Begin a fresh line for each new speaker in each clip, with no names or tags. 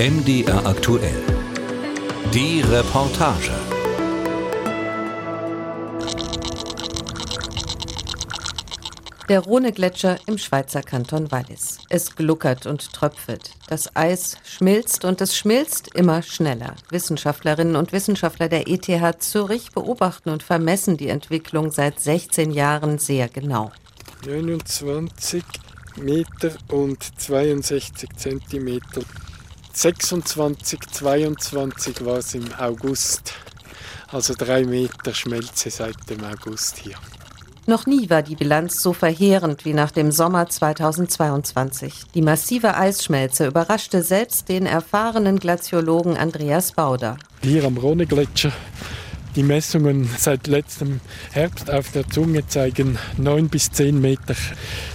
MDR aktuell. Die Reportage.
Der Rhone-Gletscher im Schweizer Kanton Wallis. Es gluckert und tröpfelt. Das Eis schmilzt und es schmilzt immer schneller. Wissenschaftlerinnen und Wissenschaftler der ETH Zürich beobachten und vermessen die Entwicklung seit 16 Jahren sehr genau.
29 Meter und 62 Zentimeter. 26, 22 war es im August. Also drei Meter Schmelze seit dem August hier.
Noch nie war die Bilanz so verheerend wie nach dem Sommer 2022. Die massive Eisschmelze überraschte selbst den erfahrenen Glaziologen Andreas Bauder.
Hier am Rhone-Gletscher die Messungen seit letztem Herbst auf der Zunge zeigen 9 bis 10 Meter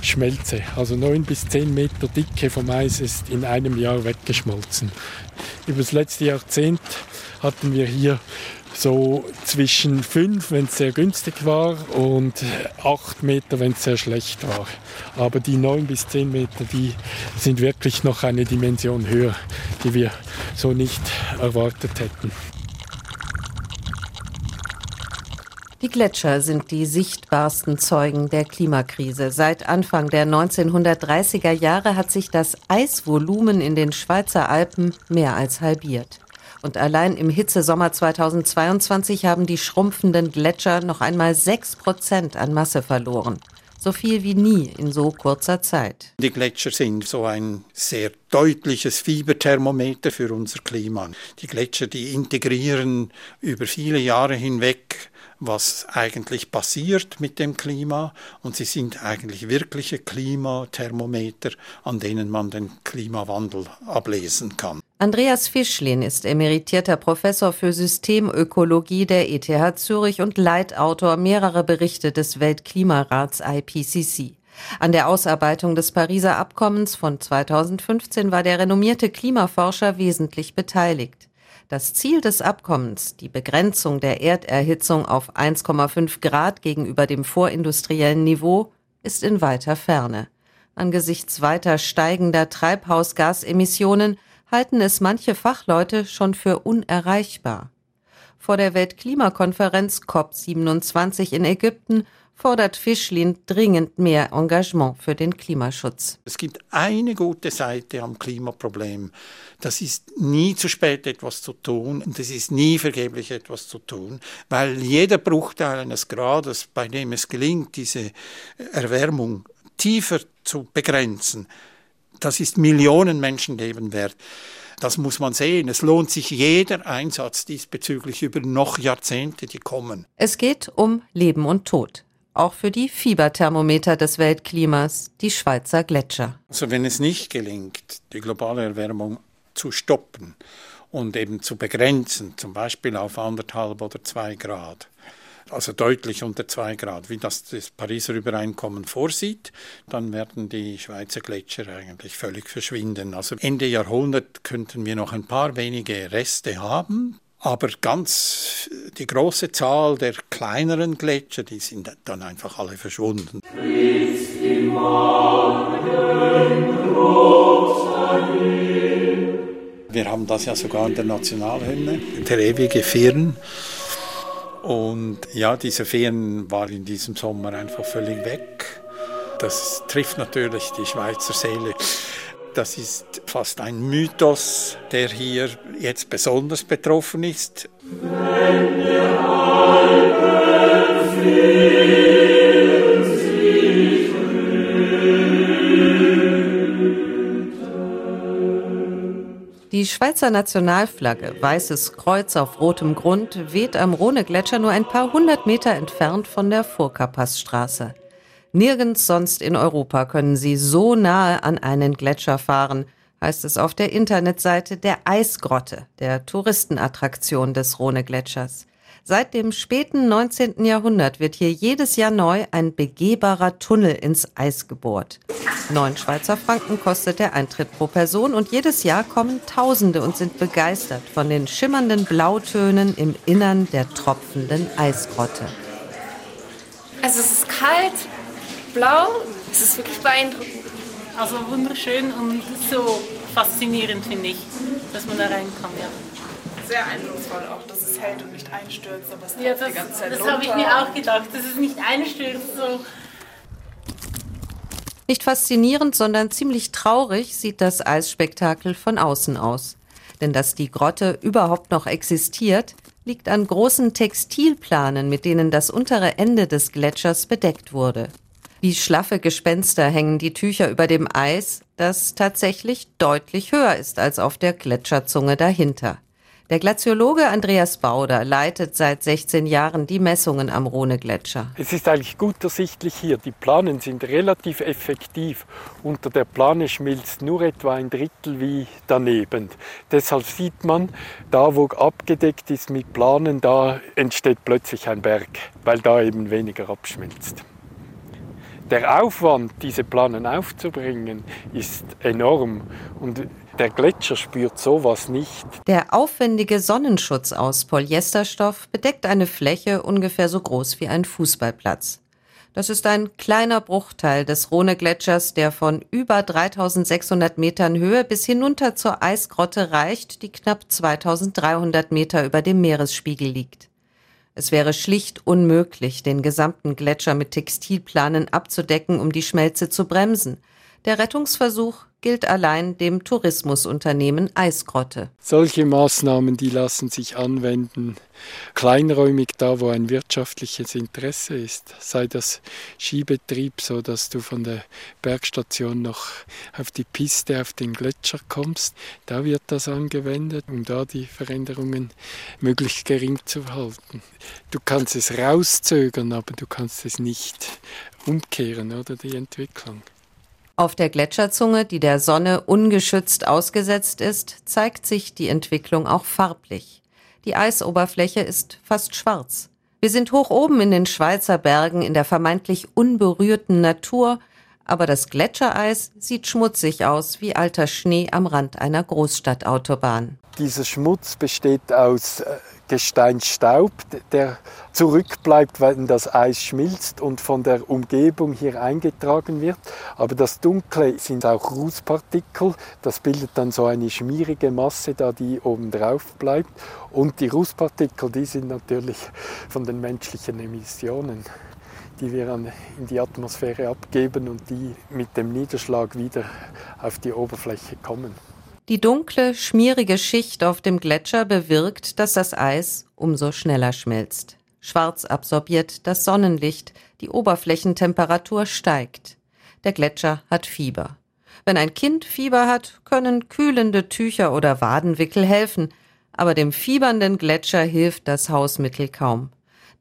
Schmelze. Also 9 bis 10 Meter Dicke vom Eis ist in einem Jahr weggeschmolzen. Über das letzte Jahrzehnt hatten wir hier so zwischen 5, wenn es sehr günstig war, und 8 Meter, wenn es sehr schlecht war. Aber die 9 bis 10 Meter, die sind wirklich noch eine Dimension höher, die wir so nicht erwartet hätten.
Die Gletscher sind die sichtbarsten Zeugen der Klimakrise. Seit Anfang der 1930er Jahre hat sich das Eisvolumen in den Schweizer Alpen mehr als halbiert. Und allein im Hitzesommer 2022 haben die schrumpfenden Gletscher noch einmal sechs Prozent an Masse verloren. So viel wie nie in so kurzer Zeit.
Die Gletscher sind so ein sehr deutliches Fieberthermometer für unser Klima. Die Gletscher, die integrieren über viele Jahre hinweg was eigentlich passiert mit dem Klima und sie sind eigentlich wirkliche Klimathermometer, an denen man den Klimawandel ablesen kann.
Andreas Fischlin ist emeritierter Professor für Systemökologie der ETH Zürich und Leitautor mehrerer Berichte des Weltklimarats IPCC. An der Ausarbeitung des Pariser Abkommens von 2015 war der renommierte Klimaforscher wesentlich beteiligt. Das Ziel des Abkommens, die Begrenzung der Erderhitzung auf 1,5 Grad gegenüber dem vorindustriellen Niveau, ist in weiter Ferne. Angesichts weiter steigender Treibhausgasemissionen halten es manche Fachleute schon für unerreichbar. Vor der Weltklimakonferenz COP27 in Ägypten fordert Fischlin dringend mehr Engagement für den Klimaschutz.
Es gibt eine gute Seite am Klimaproblem. Das ist nie zu spät, etwas zu tun und es ist nie vergeblich, etwas zu tun, weil jeder Bruchteil eines Grades, bei dem es gelingt, diese Erwärmung tiefer zu begrenzen, das ist Millionen Menschenleben wert. Das muss man sehen. Es lohnt sich jeder Einsatz diesbezüglich über noch Jahrzehnte, die kommen.
Es geht um Leben und Tod auch für die Fieberthermometer des Weltklimas, die Schweizer Gletscher.
Also wenn es nicht gelingt, die globale Erwärmung zu stoppen und eben zu begrenzen, zum Beispiel auf anderthalb oder zwei Grad, also deutlich unter zwei Grad, wie das das Pariser Übereinkommen vorsieht, dann werden die Schweizer Gletscher eigentlich völlig verschwinden. Also Ende Jahrhundert könnten wir noch ein paar wenige Reste haben, aber ganz die große Zahl der kleineren Gletscher, die sind dann einfach alle verschwunden. Wir haben das ja sogar in der Nationalhymne, der ewige Firn. Und ja, diese Firn war in diesem Sommer einfach völlig weg. Das trifft natürlich die Schweizer Seele. Das ist fast ein Mythos, der hier jetzt besonders betroffen ist. Wenn
Die Schweizer Nationalflagge, weißes Kreuz auf rotem Grund, weht am Rhone-Gletscher nur ein paar hundert Meter entfernt von der Furka-Passstraße. Nirgends sonst in Europa können Sie so nahe an einen Gletscher fahren, heißt es auf der Internetseite der Eisgrotte, der Touristenattraktion des Rhone-Gletschers. Seit dem späten 19. Jahrhundert wird hier jedes Jahr neu ein begehbarer Tunnel ins Eis gebohrt. Neun Schweizer Franken kostet der Eintritt pro Person und jedes Jahr kommen Tausende und sind begeistert von den schimmernden Blautönen im Innern der tropfenden Eisgrotte.
Also es ist kalt, blau. Es ist wirklich beeindruckend.
Also wunderschön und so faszinierend finde ich. dass man da rein kann, ja.
Sehr eindrucksvoll auch, dass es hält und nicht einstürzt, aber es
ja, das, die ganze Zeit Das habe ich mir auch gedacht, dass es nicht einstürzt. So.
Nicht faszinierend, sondern ziemlich traurig sieht das Eisspektakel von außen aus. Denn dass die Grotte überhaupt noch existiert, liegt an großen Textilplanen, mit denen das untere Ende des Gletschers bedeckt wurde. Wie schlaffe Gespenster hängen die Tücher über dem Eis, das tatsächlich deutlich höher ist als auf der Gletscherzunge dahinter. Der Glaziologe Andreas Bauder leitet seit 16 Jahren die Messungen am Rhone-Gletscher.
Es ist eigentlich gut ersichtlich hier. Die Planen sind relativ effektiv. Unter der Plane schmilzt nur etwa ein Drittel wie daneben. Deshalb sieht man, da wo abgedeckt ist mit Planen, da entsteht plötzlich ein Berg, weil da eben weniger abschmilzt. Der Aufwand, diese Planen aufzubringen, ist enorm. Und der Gletscher spürt sowas nicht.
Der aufwendige Sonnenschutz aus Polyesterstoff bedeckt eine Fläche ungefähr so groß wie ein Fußballplatz. Das ist ein kleiner Bruchteil des Rhone-Gletschers, der von über 3600 Metern Höhe bis hinunter zur Eisgrotte reicht, die knapp 2300 Meter über dem Meeresspiegel liegt. Es wäre schlicht unmöglich, den gesamten Gletscher mit Textilplanen abzudecken, um die Schmelze zu bremsen. Der Rettungsversuch gilt allein dem Tourismusunternehmen Eisgrotte.
Solche Maßnahmen, die lassen sich anwenden, kleinräumig da, wo ein wirtschaftliches Interesse ist. Sei das Skibetrieb, so dass du von der Bergstation noch auf die Piste, auf den Gletscher kommst. Da wird das angewendet, um da die Veränderungen möglichst gering zu halten. Du kannst es rauszögern, aber du kannst es nicht umkehren, oder die Entwicklung.
Auf der Gletscherzunge, die der Sonne ungeschützt ausgesetzt ist, zeigt sich die Entwicklung auch farblich. Die Eisoberfläche ist fast schwarz. Wir sind hoch oben in den Schweizer Bergen in der vermeintlich unberührten Natur, aber das Gletschereis sieht schmutzig aus wie alter Schnee am Rand einer Großstadtautobahn.
Dieser Schmutz besteht aus äh, Gesteinsstaub, der zurückbleibt, wenn das Eis schmilzt und von der Umgebung hier eingetragen wird. Aber das Dunkle sind auch Rußpartikel. Das bildet dann so eine schmierige Masse, da die oben drauf bleibt. Und die Rußpartikel, die sind natürlich von den menschlichen Emissionen die wir in die Atmosphäre abgeben und die mit dem Niederschlag wieder auf die Oberfläche kommen.
Die dunkle, schmierige Schicht auf dem Gletscher bewirkt, dass das Eis umso schneller schmilzt. Schwarz absorbiert das Sonnenlicht, die Oberflächentemperatur steigt. Der Gletscher hat Fieber. Wenn ein Kind Fieber hat, können kühlende Tücher oder Wadenwickel helfen, aber dem fiebernden Gletscher hilft das Hausmittel kaum.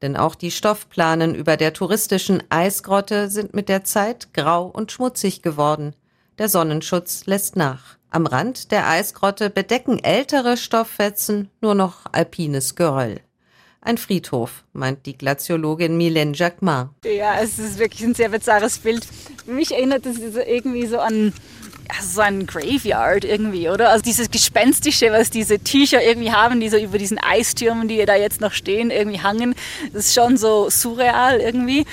Denn auch die Stoffplanen über der touristischen Eisgrotte sind mit der Zeit grau und schmutzig geworden. Der Sonnenschutz lässt nach. Am Rand der Eisgrotte bedecken ältere Stofffetzen nur noch alpines Geröll. Ein Friedhof, meint die Glaziologin Mylène Jacquemin.
Ja, es ist wirklich ein sehr bizarres Bild. Mich erinnert es irgendwie so an also so ein Graveyard irgendwie, oder? Also dieses Gespenstische, was diese Tücher irgendwie haben, die so über diesen Eistürmen, die da jetzt noch stehen, irgendwie hangen, das ist schon so surreal irgendwie.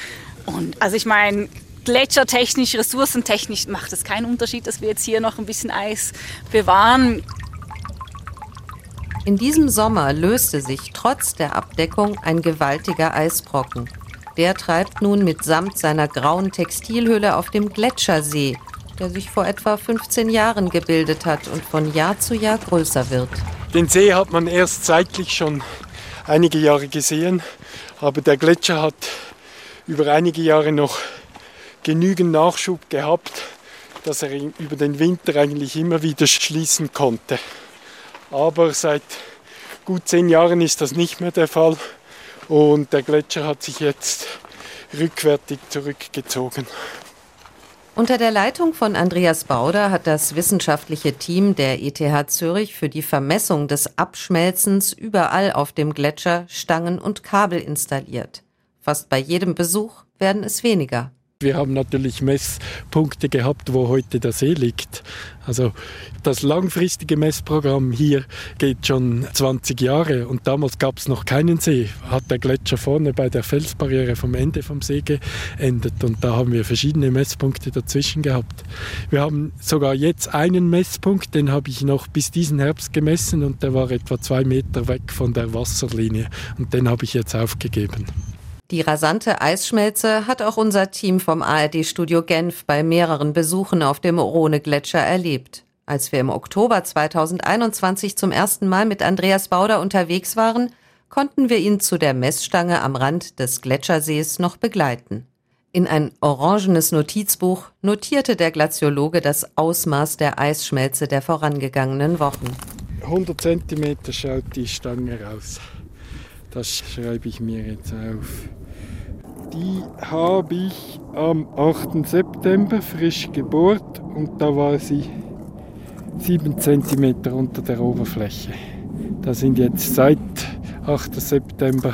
Und also ich meine, gletschertechnisch, ressourcentechnisch macht es keinen Unterschied, dass wir jetzt hier noch ein bisschen Eis bewahren.
In diesem Sommer löste sich trotz der Abdeckung ein gewaltiger Eisbrocken. Der treibt nun mitsamt seiner grauen Textilhülle auf dem Gletschersee, der sich vor etwa 15 Jahren gebildet hat und von Jahr zu Jahr größer wird.
Den See hat man erst seitlich schon einige Jahre gesehen, aber der Gletscher hat über einige Jahre noch genügend Nachschub gehabt, dass er über den Winter eigentlich immer wieder schließen konnte. Aber seit gut zehn Jahren ist das nicht mehr der Fall und der Gletscher hat sich jetzt rückwärtig zurückgezogen.
Unter der Leitung von Andreas Bauder hat das wissenschaftliche Team der ETH Zürich für die Vermessung des Abschmelzens überall auf dem Gletscher Stangen und Kabel installiert. Fast bei jedem Besuch werden es weniger.
Wir haben natürlich Messpunkte gehabt, wo heute der See liegt. Also das langfristige Messprogramm hier geht schon 20 Jahre und damals gab es noch keinen See. Hat der Gletscher vorne bei der Felsbarriere vom Ende vom See geendet und da haben wir verschiedene Messpunkte dazwischen gehabt. Wir haben sogar jetzt einen Messpunkt, den habe ich noch bis diesen Herbst gemessen und der war etwa zwei Meter weg von der Wasserlinie und den habe ich jetzt aufgegeben.
Die rasante Eisschmelze hat auch unser Team vom ARD-Studio Genf bei mehreren Besuchen auf dem Rhone-Gletscher erlebt. Als wir im Oktober 2021 zum ersten Mal mit Andreas Bauder unterwegs waren, konnten wir ihn zu der Messstange am Rand des Gletschersees noch begleiten. In ein orangenes Notizbuch notierte der Glaziologe das Ausmaß der Eisschmelze der vorangegangenen Wochen.
100 cm schaut die Stange raus. Das schreibe ich mir jetzt auf. Die habe ich am 8. September frisch gebohrt und da war sie 7 cm unter der Oberfläche. Da sind jetzt seit 8. September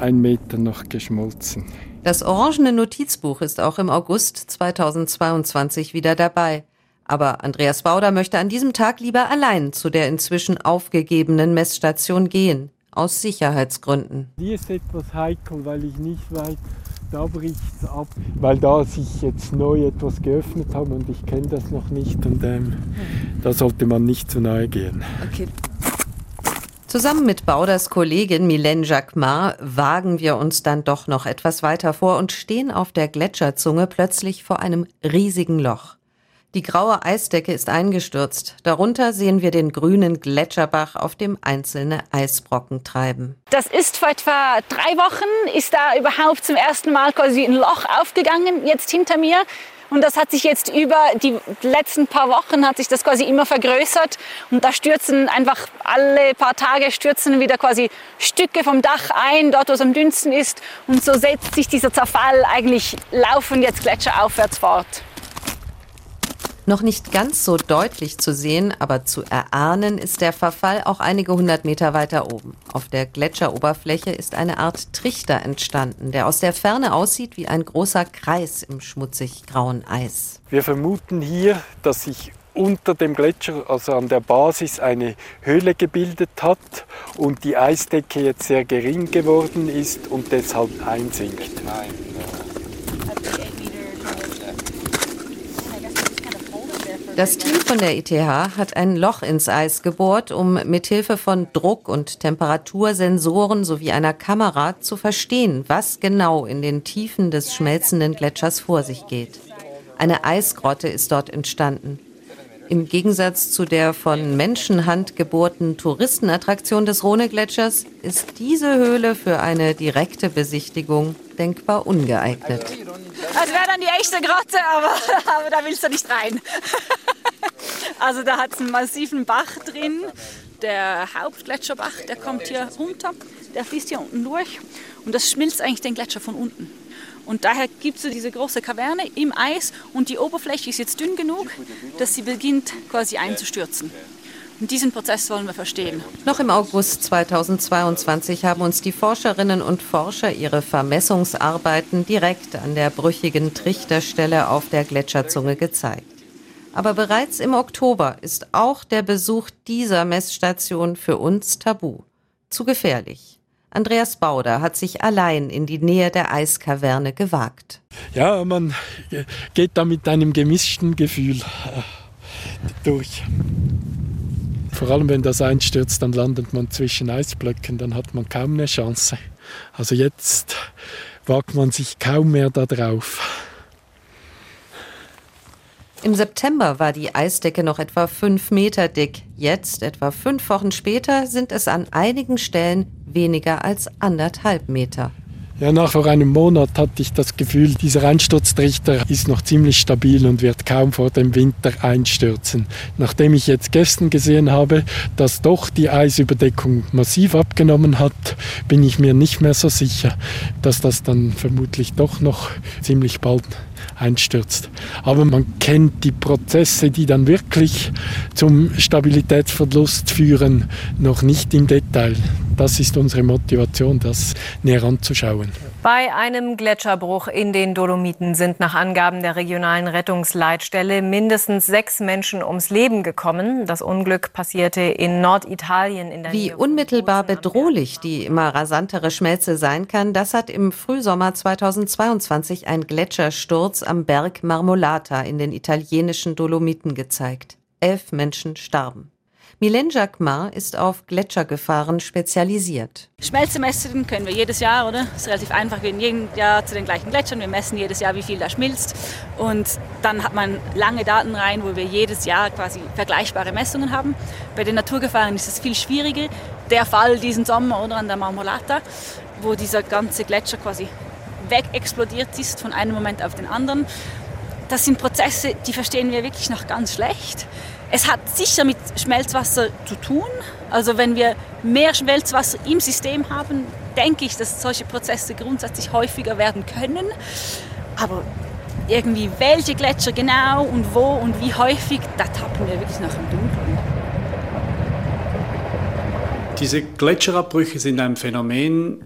ein Meter noch geschmolzen.
Das orangene Notizbuch ist auch im August 2022 wieder dabei. Aber Andreas Bauder möchte an diesem Tag lieber allein zu der inzwischen aufgegebenen Messstation gehen, aus Sicherheitsgründen.
Die ist etwas heikel, weil ich nicht weiß, da bricht es ab, weil da sich jetzt neu etwas geöffnet haben und ich kenne das noch nicht und ähm, da sollte man nicht zu nahe gehen.
Okay. Zusammen mit Bauders Kollegin Mylène Jacquemart wagen wir uns dann doch noch etwas weiter vor und stehen auf der Gletscherzunge plötzlich vor einem riesigen Loch. Die graue Eisdecke ist eingestürzt. Darunter sehen wir den grünen Gletscherbach, auf dem einzelne Eisbrocken treiben.
Das ist vor etwa drei Wochen, ist da überhaupt zum ersten Mal quasi ein Loch aufgegangen, jetzt hinter mir. Und das hat sich jetzt über die letzten paar Wochen hat sich das quasi immer vergrößert. Und da stürzen einfach alle paar Tage stürzen wieder quasi Stücke vom Dach ein, dort wo es am dünnsten ist. Und so setzt sich dieser Zerfall eigentlich laufend jetzt gletscheraufwärts fort.
Noch nicht ganz so deutlich zu sehen, aber zu erahnen ist der Verfall auch einige hundert Meter weiter oben. Auf der Gletscheroberfläche ist eine Art Trichter entstanden, der aus der Ferne aussieht wie ein großer Kreis im schmutzig grauen Eis.
Wir vermuten hier, dass sich unter dem Gletscher, also an der Basis, eine Höhle gebildet hat und die Eisdecke jetzt sehr gering geworden ist und deshalb einsinkt.
Das Team von der ETH hat ein Loch ins Eis gebohrt, um mithilfe von Druck- und Temperatursensoren sowie einer Kamera zu verstehen, was genau in den Tiefen des schmelzenden Gletschers vor sich geht. Eine Eisgrotte ist dort entstanden. Im Gegensatz zu der von Menschenhand gebohrten Touristenattraktion des Rhone-Gletschers ist diese Höhle für eine direkte Besichtigung denkbar ungeeignet.
Das wäre dann die echte Grotte, aber, aber da willst du nicht rein. Also da hat es einen massiven Bach drin. Der Hauptgletscherbach, der kommt hier runter, der fließt hier unten durch und das schmilzt eigentlich den Gletscher von unten. Und daher gibt es diese große Kaverne im Eis und die Oberfläche ist jetzt dünn genug, dass sie beginnt quasi einzustürzen. Und diesen Prozess wollen wir verstehen.
Noch im August 2022 haben uns die Forscherinnen und Forscher ihre Vermessungsarbeiten direkt an der brüchigen Trichterstelle auf der Gletscherzunge gezeigt. Aber bereits im Oktober ist auch der Besuch dieser Messstation für uns tabu. Zu gefährlich. Andreas Bauder hat sich allein in die Nähe der Eiskaverne gewagt.
Ja, man geht da mit einem gemischten Gefühl äh, durch. Vor allem wenn das einstürzt, dann landet man zwischen Eisblöcken, dann hat man kaum eine Chance. Also jetzt wagt man sich kaum mehr da drauf.
Im September war die Eisdecke noch etwa fünf Meter dick. Jetzt, etwa fünf Wochen später, sind es an einigen Stellen weniger als anderthalb Meter.
Ja, nach vor einem Monat hatte ich das Gefühl, dieser Einsturztrichter ist noch ziemlich stabil und wird kaum vor dem Winter einstürzen. Nachdem ich jetzt gestern gesehen habe, dass doch die Eisüberdeckung massiv abgenommen hat, bin ich mir nicht mehr so sicher, dass das dann vermutlich doch noch ziemlich bald einstürzt. Aber man kennt die Prozesse, die dann wirklich zum Stabilitätsverlust führen, noch nicht im Detail. Das ist unsere Motivation, das näher anzuschauen.
Bei einem Gletscherbruch in den Dolomiten sind nach Angaben der regionalen Rettungsleitstelle mindestens sechs Menschen ums Leben gekommen. Das Unglück passierte in Norditalien in der
Wie unmittelbar bedrohlich die immer rasantere Schmelze sein kann, das hat im Frühsommer 2022 ein Gletschersturz am Berg Marmolata in den italienischen Dolomiten gezeigt. Elf Menschen starben. Mylène Jacquemart ist auf Gletschergefahren spezialisiert.
Schmelze messen können wir jedes Jahr, oder? Das ist relativ einfach. Wir gehen jedes Jahr zu den gleichen Gletschern. Wir messen jedes Jahr, wie viel da schmilzt. Und dann hat man lange Daten rein, wo wir jedes Jahr quasi vergleichbare Messungen haben. Bei den Naturgefahren ist es viel schwieriger. Der Fall diesen Sommer oder an der Marmolata, wo dieser ganze Gletscher quasi wegexplodiert ist von einem Moment auf den anderen. Das sind Prozesse, die verstehen wir wirklich noch ganz schlecht. Es hat sicher mit Schmelzwasser zu tun. Also wenn wir mehr Schmelzwasser im System haben, denke ich, dass solche Prozesse grundsätzlich häufiger werden können. Aber irgendwie welche Gletscher genau und wo und wie häufig, da tappen wir wirklich noch im Dunkeln.
Diese Gletscherabbrüche sind ein Phänomen,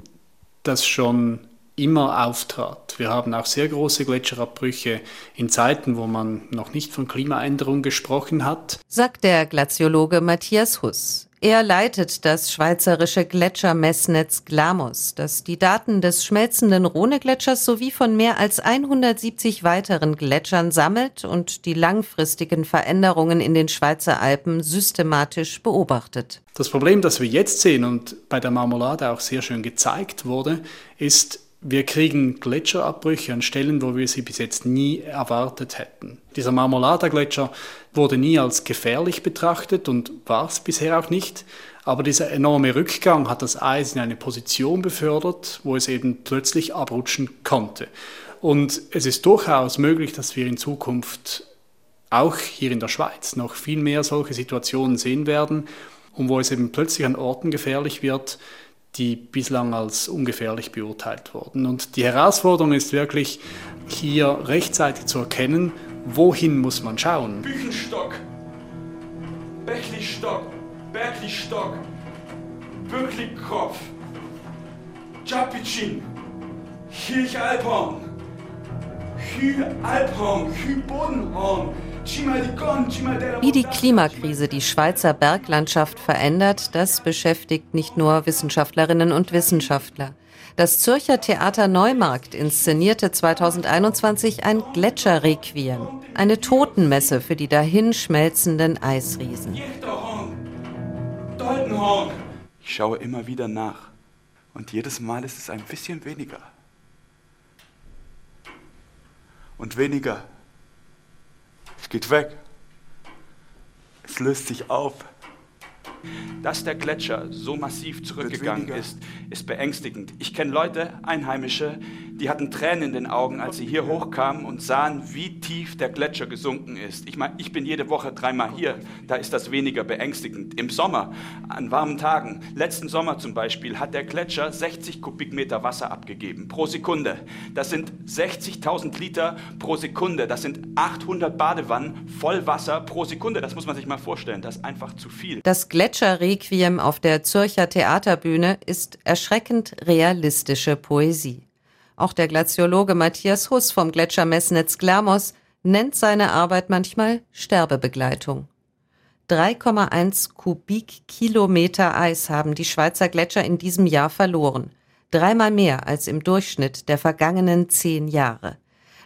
das schon immer auftrat. Wir haben auch sehr große Gletscherabbrüche in Zeiten, wo man noch nicht von Klimaänderung gesprochen hat.
Sagt der Glaziologe Matthias Huss. Er leitet das schweizerische Gletschermessnetz GLAMOS, das die Daten des schmelzenden Rhone-Gletschers sowie von mehr als 170 weiteren Gletschern sammelt und die langfristigen Veränderungen in den Schweizer Alpen systematisch beobachtet.
Das Problem, das wir jetzt sehen und bei der Marmolade auch sehr schön gezeigt wurde, ist, wir kriegen Gletscherabbrüche an Stellen, wo wir sie bis jetzt nie erwartet hätten. Dieser Marmolada-Gletscher wurde nie als gefährlich betrachtet und war es bisher auch nicht. Aber dieser enorme Rückgang hat das Eis in eine Position befördert, wo es eben plötzlich abrutschen konnte. Und es ist durchaus möglich, dass wir in Zukunft auch hier in der Schweiz noch viel mehr solche Situationen sehen werden und wo es eben plötzlich an Orten gefährlich wird, die bislang als ungefährlich beurteilt wurden. Und die Herausforderung ist wirklich, hier rechtzeitig zu erkennen, wohin muss man schauen.
Büchenstock, Bechlistock, Berglistock, Böcklikopf, Japicin, Hirchalphorn, Hü-Alphorn, Hü-Bodenhorn,
wie die Klimakrise die Schweizer Berglandschaft verändert, das beschäftigt nicht nur Wissenschaftlerinnen und Wissenschaftler. Das Zürcher Theater Neumarkt inszenierte 2021 ein Gletscherrequiem, eine Totenmesse für die dahinschmelzenden Eisriesen.
Ich schaue immer wieder nach und jedes Mal ist es ein bisschen weniger. Und weniger geht weg. Es löst sich auf. Dass der Gletscher so massiv zurückgegangen ist, ist beängstigend. Ich kenne Leute, Einheimische, die hatten Tränen in den Augen, als sie hier hochkamen und sahen, wie tief der Gletscher gesunken ist. Ich meine, ich bin jede Woche dreimal hier, da ist das weniger beängstigend. Im Sommer, an warmen Tagen, letzten Sommer zum Beispiel, hat der Gletscher 60 Kubikmeter Wasser abgegeben pro Sekunde. Das sind 60.000 Liter pro Sekunde. Das sind 800 Badewannen voll Wasser pro Sekunde. Das muss man sich mal vorstellen. Das ist einfach zu viel.
Das Gletscherrequiem auf der Zürcher Theaterbühne ist erschreckend realistische Poesie. Auch der Glaziologe Matthias Huss vom Gletschermessnetz Glamos nennt seine Arbeit manchmal Sterbebegleitung. 3,1 Kubikkilometer Eis haben die Schweizer Gletscher in diesem Jahr verloren. Dreimal mehr als im Durchschnitt der vergangenen zehn Jahre.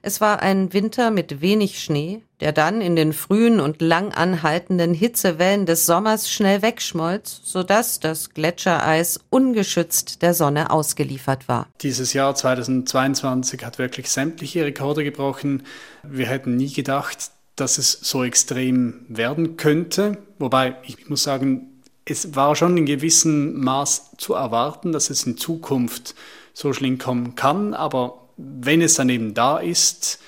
Es war ein Winter mit wenig Schnee, der dann in den frühen und lang anhaltenden Hitzewellen des Sommers schnell wegschmolz, sodass das Gletschereis ungeschützt der Sonne ausgeliefert war.
Dieses Jahr 2022 hat wirklich sämtliche Rekorde gebrochen. Wir hätten nie gedacht, dass es so extrem werden könnte. Wobei, ich muss sagen, es war schon in gewissem Maß zu erwarten, dass es in Zukunft so schlimm kommen kann, aber wenn es dann eben da ist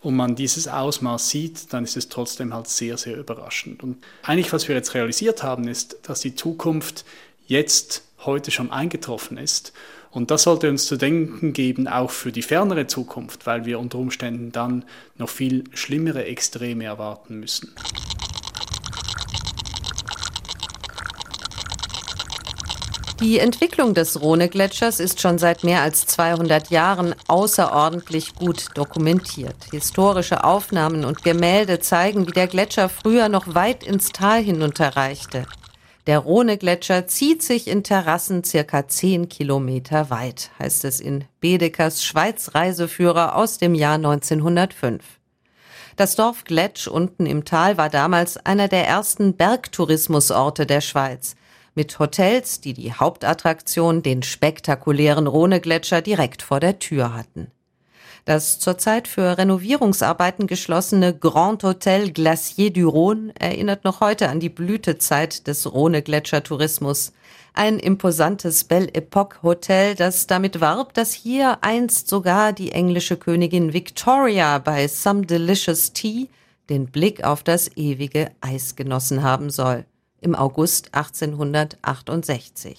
und man dieses Ausmaß sieht, dann ist es trotzdem halt sehr, sehr überraschend. Und eigentlich, was wir jetzt realisiert haben, ist, dass die Zukunft jetzt heute schon eingetroffen ist. Und das sollte uns zu denken geben, auch für die fernere Zukunft, weil wir unter Umständen dann noch viel schlimmere Extreme erwarten müssen.
Die Entwicklung des Rhone-Gletschers ist schon seit mehr als 200 Jahren außerordentlich gut dokumentiert. Historische Aufnahmen und Gemälde zeigen, wie der Gletscher früher noch weit ins Tal hinunterreichte. Der Rhone-Gletscher zieht sich in Terrassen circa 10 Kilometer weit, heißt es in Bedekers Schweiz-Reiseführer aus dem Jahr 1905. Das Dorf Gletsch unten im Tal war damals einer der ersten Bergtourismusorte der Schweiz mit Hotels, die die Hauptattraktion, den spektakulären Rhone-Gletscher, direkt vor der Tür hatten. Das zurzeit für Renovierungsarbeiten geschlossene Grand Hotel Glacier du Rhône erinnert noch heute an die Blütezeit des Rhone-Gletscher-Tourismus. Ein imposantes Belle Epoque Hotel, das damit warb, dass hier einst sogar die englische Königin Victoria bei Some Delicious Tea den Blick auf das ewige Eis genossen haben soll im August 1868.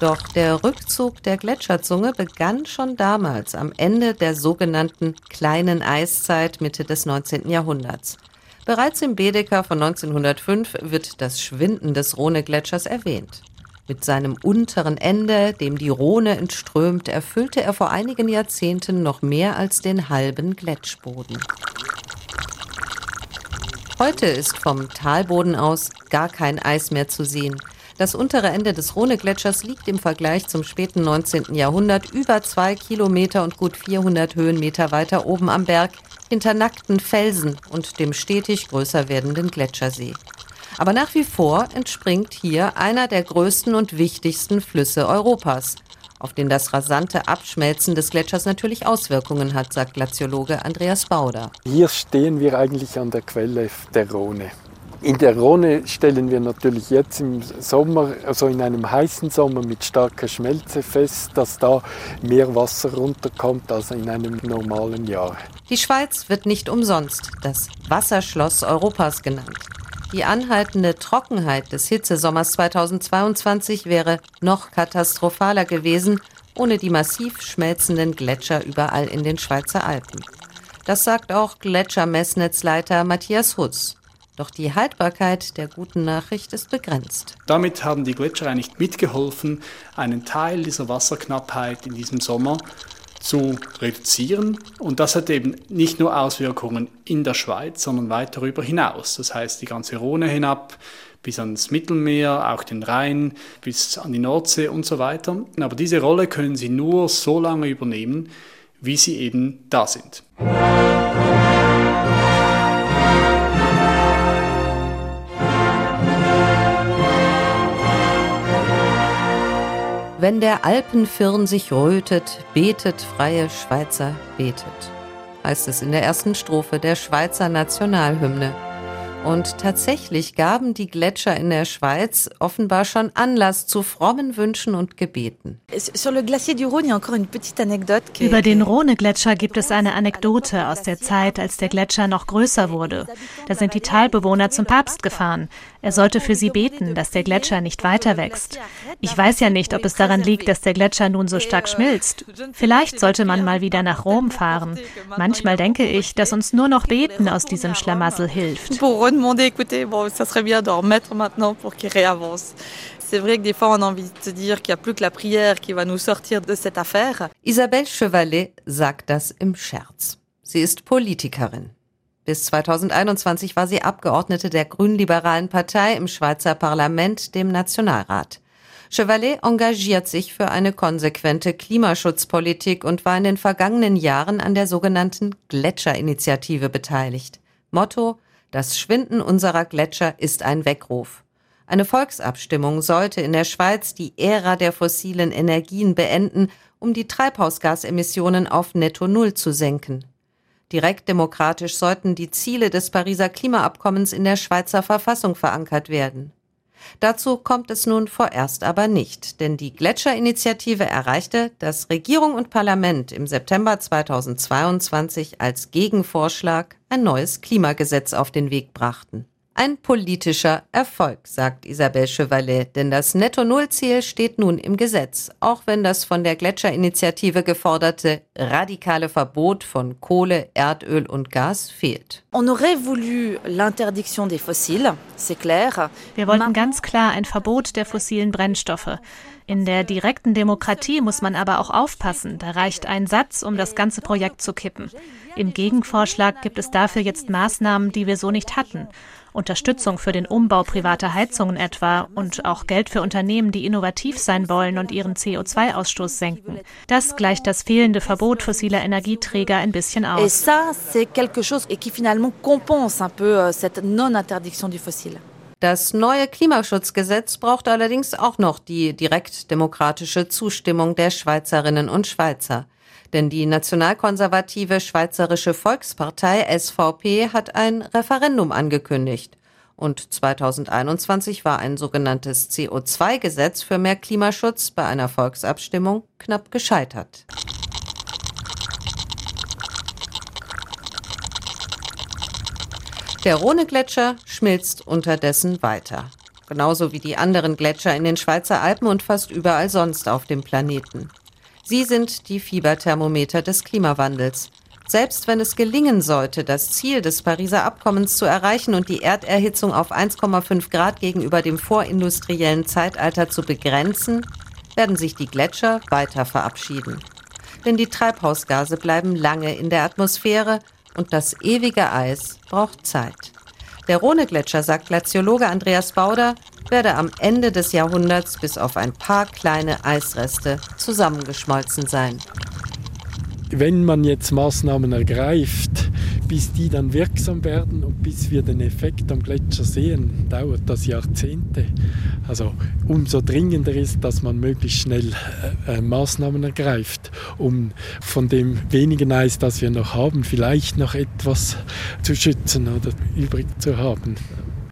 Doch der Rückzug der Gletscherzunge begann schon damals am Ende der sogenannten kleinen Eiszeit Mitte des 19. Jahrhunderts. Bereits im Baedeker von 1905 wird das Schwinden des Rhone-Gletschers erwähnt. Mit seinem unteren Ende, dem die Rhone entströmt, erfüllte er vor einigen Jahrzehnten noch mehr als den halben Gletschboden. Heute ist vom Talboden aus gar kein Eis mehr zu sehen. Das untere Ende des Rhone-Gletschers liegt im Vergleich zum späten 19. Jahrhundert über zwei Kilometer und gut 400 Höhenmeter weiter oben am Berg hinter nackten Felsen und dem stetig größer werdenden Gletschersee. Aber nach wie vor entspringt hier einer der größten und wichtigsten Flüsse Europas auf den das rasante Abschmelzen des Gletschers natürlich Auswirkungen hat, sagt Glaziologe Andreas Bauder.
Hier stehen wir eigentlich an der Quelle der Rhone. In der Rhone stellen wir natürlich jetzt im Sommer, also in einem heißen Sommer mit starker Schmelze fest, dass da mehr Wasser runterkommt als in einem normalen Jahr.
Die Schweiz wird nicht umsonst das Wasserschloss Europas genannt. Die anhaltende Trockenheit des Hitzesommers 2022 wäre noch katastrophaler gewesen, ohne die massiv schmelzenden Gletscher überall in den Schweizer Alpen. Das sagt auch Gletschermessnetzleiter Matthias Hutz. Doch die Haltbarkeit der guten Nachricht ist begrenzt.
Damit haben die Gletscher eigentlich mitgeholfen, einen Teil dieser Wasserknappheit in diesem Sommer zu reduzieren. Und das hat eben nicht nur Auswirkungen in der Schweiz, sondern weit darüber hinaus. Das heißt, die ganze Rhone hinab bis ans Mittelmeer, auch den Rhein, bis an die Nordsee und so weiter. Aber diese Rolle können sie nur so lange übernehmen, wie sie eben da sind.
Wenn der Alpenfirn sich rötet, betet freie Schweizer, betet, heißt es in der ersten Strophe der Schweizer Nationalhymne. Und tatsächlich gaben die Gletscher in der Schweiz offenbar schon Anlass zu frommen Wünschen und Gebeten.
Über den Rhone-Gletscher gibt es eine Anekdote aus der Zeit, als der Gletscher noch größer wurde. Da sind die Talbewohner zum Papst gefahren. Er sollte für sie beten, dass der Gletscher nicht weiter wächst. Ich weiß ja nicht, ob es daran liegt, dass der Gletscher nun so stark schmilzt. Vielleicht sollte man mal wieder nach Rom fahren. Manchmal denke ich, dass uns nur noch Beten aus diesem Schlamassel hilft
demander, écoutez, bon, ça serait bien d'en remettre maintenant pour qu'il réavance. C'est vrai que des fois, on a envie de se dire qu'il n'y a plus que la prière qui va nous sortir de cette affaire.
Isabelle Chevalet sagt das im Scherz. Sie ist Politikerin. Bis 2021 war sie Abgeordnete der grünliberalen Partei im Schweizer Parlament, dem Nationalrat. Chevalet engagiert sich für eine konsequente Klimaschutzpolitik und war in den vergangenen Jahren an der sogenannten Gletscherinitiative beteiligt. Motto das Schwinden unserer Gletscher ist ein Weckruf. Eine Volksabstimmung sollte in der Schweiz die Ära der fossilen Energien beenden, um die Treibhausgasemissionen auf Netto Null zu senken. Direkt demokratisch sollten die Ziele des Pariser Klimaabkommens in der Schweizer Verfassung verankert werden. Dazu kommt es nun vorerst aber nicht, denn die Gletscherinitiative erreichte, dass Regierung und Parlament im September 2022 als Gegenvorschlag ein neues Klimagesetz auf den Weg brachten. Ein politischer Erfolg, sagt Isabelle Chevalet, denn das Netto-Null-Ziel steht nun im Gesetz, auch wenn das von der Gletscherinitiative geforderte radikale Verbot von Kohle, Erdöl und Gas fehlt.
Wir wollten ganz klar ein Verbot der fossilen Brennstoffe. In der direkten Demokratie muss man aber auch aufpassen. Da reicht ein Satz, um das ganze Projekt zu kippen. Im Gegenvorschlag gibt es dafür jetzt Maßnahmen, die wir so nicht hatten. Unterstützung für den Umbau privater Heizungen etwa und auch Geld für Unternehmen, die innovativ sein wollen und ihren CO2-Ausstoß senken. Das gleicht das fehlende Verbot fossiler Energieträger ein bisschen aus.
Et ça, c'est quelque chose qui finalement compense un peu euh, cette non-interdiction du fossile.
Das neue Klimaschutzgesetz braucht allerdings auch noch die direktdemokratische Zustimmung der Schweizerinnen und Schweizer. Denn die nationalkonservative Schweizerische Volkspartei SVP hat ein Referendum angekündigt. Und 2021 war ein sogenanntes CO2-Gesetz für mehr Klimaschutz bei einer Volksabstimmung knapp gescheitert. Der Rhone-Gletscher schmilzt unterdessen weiter. Genauso wie die anderen Gletscher in den Schweizer Alpen und fast überall sonst auf dem Planeten. Sie sind die Fieberthermometer des Klimawandels. Selbst wenn es gelingen sollte, das Ziel des Pariser Abkommens zu erreichen und die Erderhitzung auf 1,5 Grad gegenüber dem vorindustriellen Zeitalter zu begrenzen, werden sich die Gletscher weiter verabschieden. Denn die Treibhausgase bleiben lange in der Atmosphäre und das ewige Eis braucht Zeit. Der Rhone-Gletscher, sagt Glaziologe Andreas Bauder, werde am Ende des Jahrhunderts bis auf ein paar kleine Eisreste zusammengeschmolzen sein.
Wenn man jetzt Maßnahmen ergreift, bis die dann wirksam werden und bis wir den Effekt am Gletscher sehen, dauert das Jahrzehnte. Also umso dringender ist, dass man möglichst schnell äh, äh Maßnahmen ergreift, um von dem wenigen Eis, das wir noch haben, vielleicht noch etwas zu schützen oder übrig zu haben.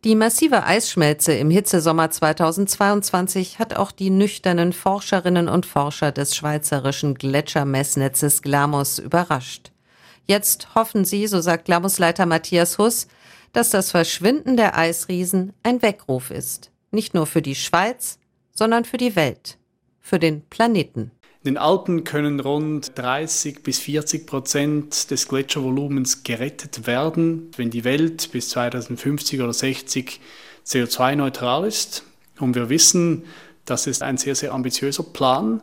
Die massive Eisschmelze im Hitzesommer 2022 hat auch die nüchternen Forscherinnen und Forscher des schweizerischen Gletschermessnetzes Glamos überrascht. Jetzt hoffen sie, so sagt Glamos-Leiter Matthias Huss, dass das Verschwinden der Eisriesen ein Weckruf ist. Nicht nur für die Schweiz, sondern für die Welt, für den Planeten.
In den Alpen können rund 30 bis 40 Prozent des Gletschervolumens gerettet werden, wenn die Welt bis 2050 oder 60 CO2-neutral ist. Und wir wissen, das ist ein sehr, sehr ambitiöser Plan.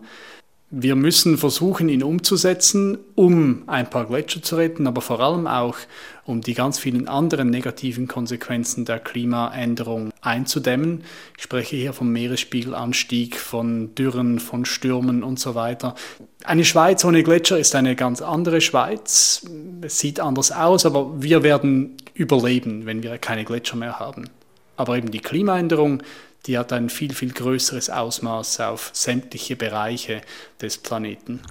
Wir müssen versuchen, ihn umzusetzen, um ein paar Gletscher zu retten, aber vor allem auch, um die ganz vielen anderen negativen Konsequenzen der Klimaänderung einzudämmen. Ich spreche hier vom Meeresspiegelanstieg, von Dürren, von Stürmen und so weiter. Eine Schweiz ohne Gletscher ist eine ganz andere Schweiz. Es sieht anders aus, aber wir werden überleben, wenn wir keine Gletscher mehr haben. Aber eben die Klimaänderung, die hat ein viel, viel größeres Ausmaß auf sämtliche Bereiche des Planeten.